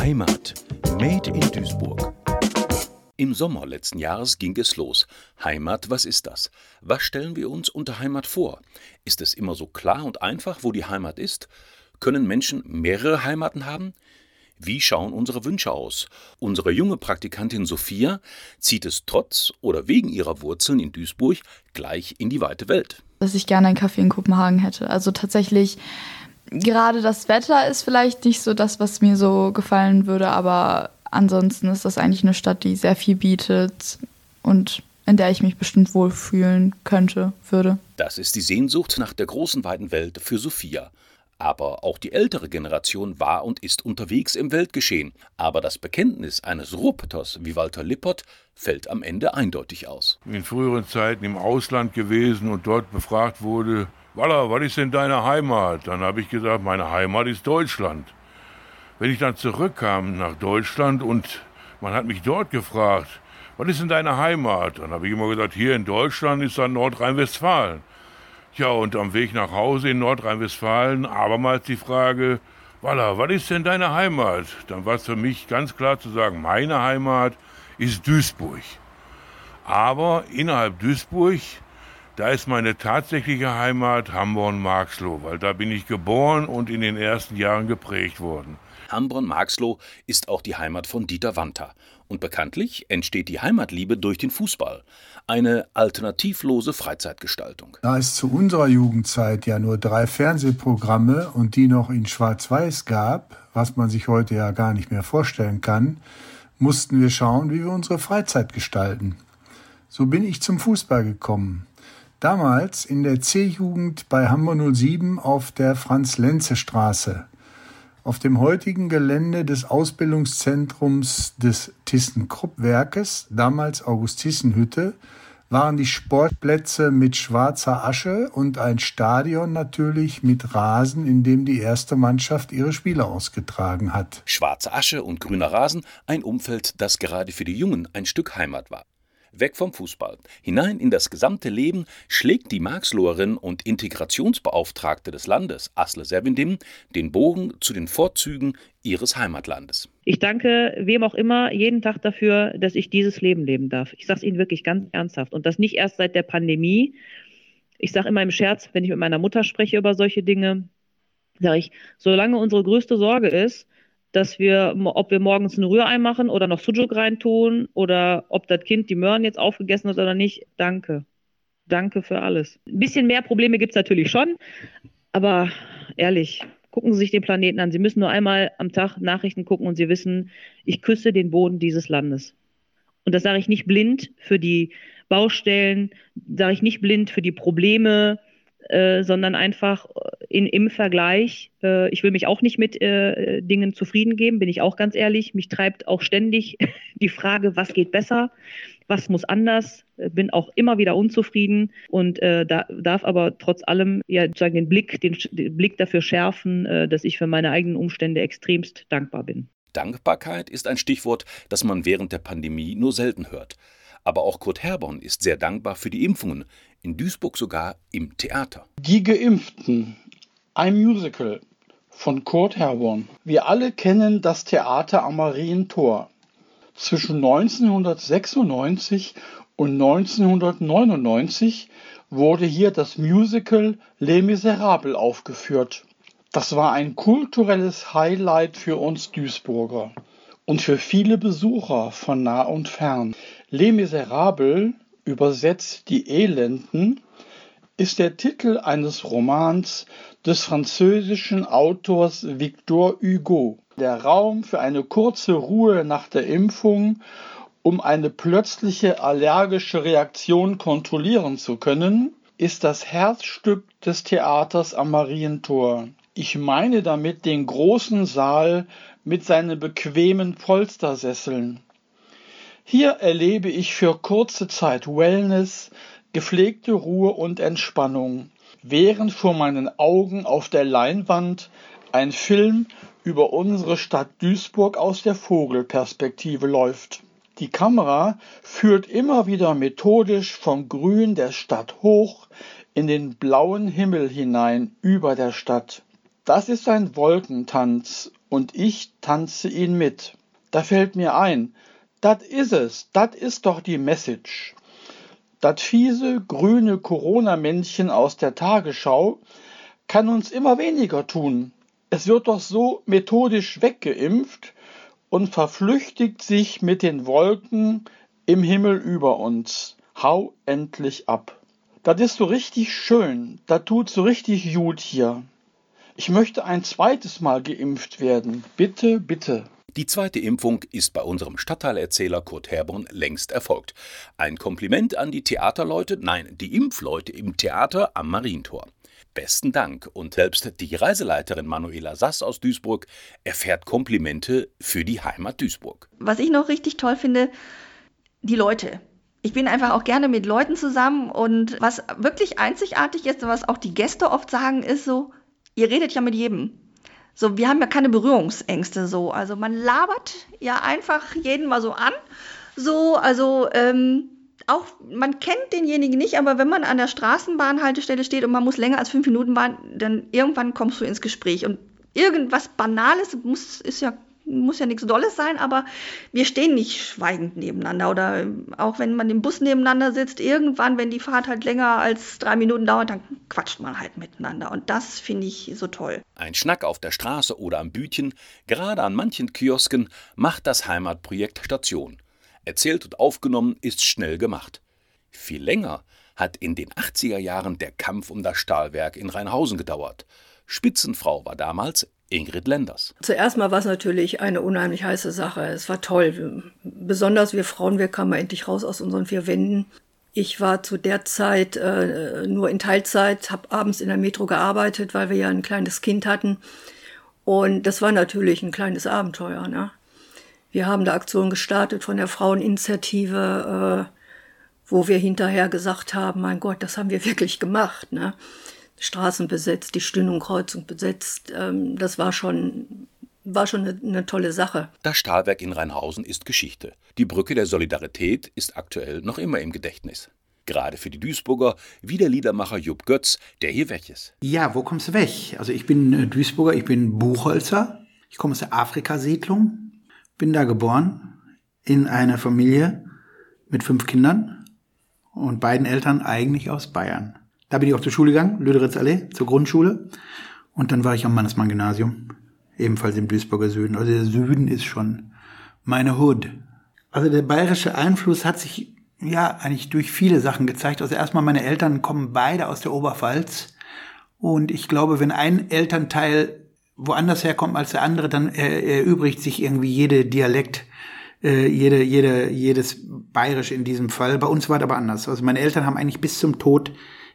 Heimat. Made in Duisburg. Im Sommer letzten Jahres ging es los. Heimat, was ist das? Was stellen wir uns unter Heimat vor? Ist es immer so klar und einfach, wo die Heimat ist? Können Menschen mehrere Heimaten haben? Wie schauen unsere Wünsche aus? Unsere junge Praktikantin Sophia zieht es trotz oder wegen ihrer Wurzeln in Duisburg gleich in die weite Welt. Dass ich gerne einen Kaffee in Kopenhagen hätte. Also tatsächlich gerade das Wetter ist vielleicht nicht so das, was mir so gefallen würde, aber ansonsten ist das eigentlich eine Stadt, die sehr viel bietet und in der ich mich bestimmt wohlfühlen könnte, würde. Das ist die Sehnsucht nach der großen weiten Welt für Sophia. Aber auch die ältere Generation war und ist unterwegs im Weltgeschehen. Aber das Bekenntnis eines Ruhrpotters wie Walter Lippert fällt am Ende eindeutig aus. In früheren Zeiten im Ausland gewesen und dort befragt wurde, Walla, was ist denn deine Heimat? Dann habe ich gesagt, meine Heimat ist Deutschland. Wenn ich dann zurückkam nach Deutschland und man hat mich dort gefragt, was ist denn deine Heimat? Dann habe ich immer gesagt, hier in Deutschland ist dann Nordrhein-Westfalen. Ja, und am Weg nach Hause in Nordrhein-Westfalen abermals die Frage, Walla, was ist denn deine Heimat? Dann war es für mich ganz klar zu sagen, meine Heimat ist Duisburg. Aber innerhalb Duisburg da ist meine tatsächliche Heimat Hamborn-Marxloh, weil da bin ich geboren und in den ersten Jahren geprägt worden. Hamborn-Marxloh ist auch die Heimat von Dieter Wanter. Und bekanntlich entsteht die Heimatliebe durch den Fußball. Eine alternativlose Freizeitgestaltung. Da es zu unserer Jugendzeit ja nur drei Fernsehprogramme und die noch in Schwarz-Weiß gab, was man sich heute ja gar nicht mehr vorstellen kann, mussten wir schauen, wie wir unsere Freizeit gestalten. So bin ich zum Fußball gekommen. Damals in der C-Jugend bei Hamburg 07 auf der Franz-Lenze-Straße. Auf dem heutigen Gelände des Ausbildungszentrums des ThyssenKrupp-Werkes, damals August-Thyssen-Hütte, waren die Sportplätze mit schwarzer Asche und ein Stadion natürlich mit Rasen, in dem die erste Mannschaft ihre Spiele ausgetragen hat. Schwarze Asche und grüner Rasen, ein Umfeld, das gerade für die Jungen ein Stück Heimat war. Weg vom Fußball, hinein in das gesamte Leben schlägt die Marxloherin und Integrationsbeauftragte des Landes, Asle Sevindim, den Bogen zu den Vorzügen ihres Heimatlandes. Ich danke wem auch immer jeden Tag dafür, dass ich dieses Leben leben darf. Ich sage es Ihnen wirklich ganz ernsthaft. Und das nicht erst seit der Pandemie. Ich sage immer im Scherz, wenn ich mit meiner Mutter spreche über solche Dinge, sage ich, solange unsere größte Sorge ist, dass wir, ob wir morgens ein Rührei machen oder noch Sujuk reintun oder ob das Kind die Möhren jetzt aufgegessen hat oder nicht, danke. Danke für alles. Ein bisschen mehr Probleme gibt es natürlich schon, aber ehrlich, gucken Sie sich den Planeten an. Sie müssen nur einmal am Tag Nachrichten gucken und Sie wissen, ich küsse den Boden dieses Landes. Und das sage ich nicht blind für die Baustellen, sage ich nicht blind für die Probleme, äh, sondern einfach in, im Vergleich, äh, ich will mich auch nicht mit äh, Dingen zufrieden geben, bin ich auch ganz ehrlich. Mich treibt auch ständig die Frage, was geht besser, was muss anders, bin auch immer wieder unzufrieden und äh, da, darf aber trotz allem ja sozusagen den Blick, den, den Blick dafür schärfen, äh, dass ich für meine eigenen Umstände extremst dankbar bin. Dankbarkeit ist ein Stichwort, das man während der Pandemie nur selten hört. Aber auch Kurt Herborn ist sehr dankbar für die Impfungen, in Duisburg sogar im Theater. Die Geimpften, ein Musical von Kurt Herborn. Wir alle kennen das Theater am Marientor. Zwischen 1996 und 1999 wurde hier das Musical Les Miserables aufgeführt. Das war ein kulturelles Highlight für uns Duisburger und für viele Besucher von nah und fern. Les Miserables, übersetzt die Elenden, ist der Titel eines Romans des französischen Autors Victor Hugo. Der Raum für eine kurze Ruhe nach der Impfung, um eine plötzliche allergische Reaktion kontrollieren zu können, ist das Herzstück des Theaters am Marientor. Ich meine damit den großen Saal mit seinen bequemen Polstersesseln. Hier erlebe ich für kurze Zeit Wellness, gepflegte Ruhe und Entspannung, während vor meinen Augen auf der Leinwand ein Film über unsere Stadt Duisburg aus der Vogelperspektive läuft. Die Kamera führt immer wieder methodisch vom Grün der Stadt hoch in den blauen Himmel hinein über der Stadt. Das ist ein Wolkentanz und ich tanze ihn mit. Da fällt mir ein, das is es, das ist doch die Message. Das fiese grüne Corona-Männchen aus der Tagesschau kann uns immer weniger tun. Es wird doch so methodisch weggeimpft und verflüchtigt sich mit den Wolken im Himmel über uns. Hau endlich ab. Das ist so richtig schön, das tut so richtig gut hier. Ich möchte ein zweites Mal geimpft werden. Bitte, bitte. Die zweite Impfung ist bei unserem Stadtteilerzähler Kurt Herborn längst erfolgt. Ein Kompliment an die Theaterleute, nein, die Impfleute im Theater am Marientor. Besten Dank und selbst die Reiseleiterin Manuela Sass aus Duisburg erfährt Komplimente für die Heimat Duisburg. Was ich noch richtig toll finde, die Leute. Ich bin einfach auch gerne mit Leuten zusammen und was wirklich einzigartig ist und was auch die Gäste oft sagen, ist so, ihr redet ja mit jedem. So, wir haben ja keine Berührungsängste so. Also man labert ja einfach jeden mal so an. So, also ähm, auch man kennt denjenigen nicht, aber wenn man an der Straßenbahnhaltestelle steht und man muss länger als fünf Minuten warten, dann irgendwann kommst du ins Gespräch. Und irgendwas Banales muss, ist ja muss ja nichts Dolles sein, aber wir stehen nicht schweigend nebeneinander. Oder auch wenn man im Bus nebeneinander sitzt, irgendwann, wenn die Fahrt halt länger als drei Minuten dauert, dann quatscht man halt miteinander. Und das finde ich so toll. Ein Schnack auf der Straße oder am Bütchen, gerade an manchen Kiosken, macht das Heimatprojekt Station. Erzählt und aufgenommen ist schnell gemacht. Viel länger hat in den 80er Jahren der Kampf um das Stahlwerk in Rheinhausen gedauert. Spitzenfrau war damals Ingrid Lenders. Zuerst mal war es natürlich eine unheimlich heiße Sache. Es war toll. Besonders wir Frauen, wir kamen endlich raus aus unseren vier Wänden. Ich war zu der Zeit äh, nur in Teilzeit, habe abends in der Metro gearbeitet, weil wir ja ein kleines Kind hatten. Und das war natürlich ein kleines Abenteuer. Ne? Wir haben da Aktionen gestartet von der Fraueninitiative, äh, wo wir hinterher gesagt haben, mein Gott, das haben wir wirklich gemacht. Ne? Straßen besetzt, die Stündungkreuzung besetzt. Ähm, das war schon war schon eine, eine, tolle Sache. Das Stahlwerk in Rheinhausen ist Geschichte. Die Brücke der Solidarität ist aktuell noch immer im Gedächtnis. Gerade für die Duisburger, wie der Liedermacher Jupp Götz, der hier weg ist. Ja, wo kommst du weg? Also ich bin äh, Duisburger, ich bin Buchholzer. Ich komme aus der Afrikasiedlung, bin da geboren, in einer Familie mit fünf Kindern und beiden Eltern eigentlich aus Bayern. Da bin ich auch zur Schule gegangen, Lüderitz-Allee, zur Grundschule. Und dann war ich am Mannesmann-Gymnasium, ebenfalls im Duisburger Süden. Also der Süden ist schon meine Hood. Also der bayerische Einfluss hat sich ja eigentlich durch viele Sachen gezeigt. Also erstmal meine Eltern kommen beide aus der Oberpfalz. Und ich glaube, wenn ein Elternteil woanders herkommt als der andere, dann erübrigt sich irgendwie jede Dialekt, äh, jede, jede, jedes Bayerisch in diesem Fall. Bei uns war das aber anders. Also meine Eltern haben eigentlich bis zum Tod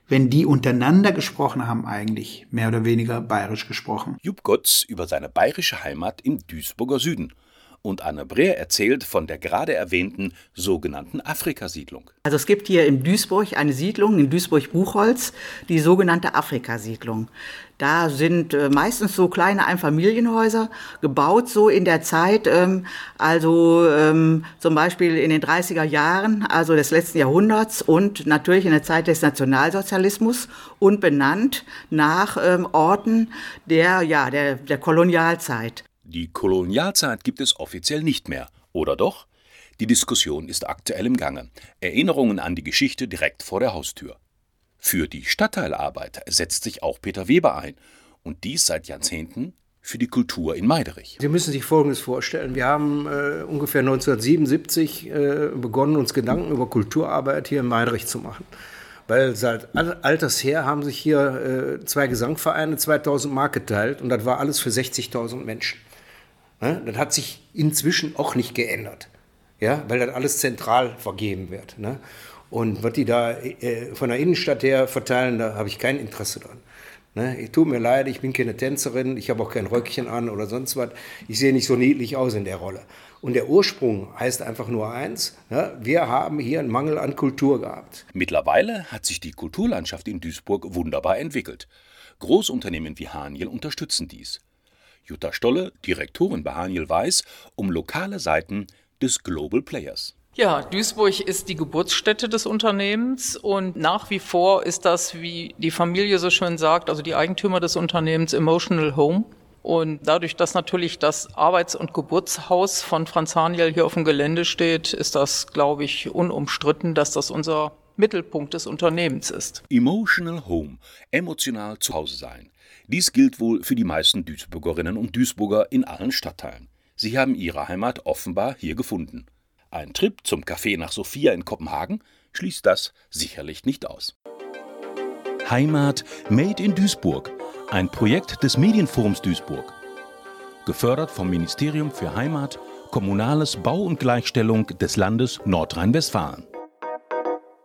wenn die untereinander gesprochen haben, eigentlich mehr oder weniger bayerisch gesprochen. Jupp Gotz über seine bayerische Heimat im Duisburger Süden. Und Anne Breer erzählt von der gerade erwähnten sogenannten Afrikasiedlung. Also es gibt hier in Duisburg eine Siedlung, in Duisburg-Buchholz, die sogenannte Afrikasiedlung. Da sind äh, meistens so kleine Einfamilienhäuser gebaut, so in der Zeit, ähm, also ähm, zum Beispiel in den 30er Jahren, also des letzten Jahrhunderts und natürlich in der Zeit des Nationalsozialismus und benannt nach ähm, Orten der, ja, der, der Kolonialzeit. Die Kolonialzeit gibt es offiziell nicht mehr, oder doch? Die Diskussion ist aktuell im Gange. Erinnerungen an die Geschichte direkt vor der Haustür. Für die Stadtteilarbeit setzt sich auch Peter Weber ein. Und dies seit Jahrzehnten für die Kultur in Meiderich. Sie müssen sich Folgendes vorstellen. Wir haben äh, ungefähr 1977 äh, begonnen, uns Gedanken über Kulturarbeit hier in Meiderich zu machen. Weil seit alters her haben sich hier äh, zwei Gesangvereine 2000 Mark geteilt und das war alles für 60.000 Menschen. Ja, das hat sich inzwischen auch nicht geändert, ja, weil das alles zentral vergeben wird. Ne? Und was die da äh, von der Innenstadt her verteilen, da habe ich kein Interesse dran. Ne? Tut mir leid, ich bin keine Tänzerin, ich habe auch kein Röckchen an oder sonst was. Ich sehe nicht so niedlich aus in der Rolle. Und der Ursprung heißt einfach nur eins, ne? wir haben hier einen Mangel an Kultur gehabt. Mittlerweile hat sich die Kulturlandschaft in Duisburg wunderbar entwickelt. Großunternehmen wie Haniel unterstützen dies. Jutta Stolle, Direktorin bei Haniel Weiß, um lokale Seiten des Global Players. Ja, Duisburg ist die Geburtsstätte des Unternehmens und nach wie vor ist das, wie die Familie so schön sagt, also die Eigentümer des Unternehmens Emotional Home. Und dadurch, dass natürlich das Arbeits- und Geburtshaus von Franz Haniel hier auf dem Gelände steht, ist das, glaube ich, unumstritten, dass das unser Mittelpunkt des Unternehmens ist. Emotional Home, emotional zu Hause sein. Dies gilt wohl für die meisten Duisburgerinnen und Duisburger in allen Stadtteilen. Sie haben ihre Heimat offenbar hier gefunden. Ein Trip zum Café nach Sophia in Kopenhagen schließt das sicherlich nicht aus. Heimat Made in Duisburg, ein Projekt des Medienforums Duisburg. Gefördert vom Ministerium für Heimat, Kommunales Bau und Gleichstellung des Landes Nordrhein-Westfalen.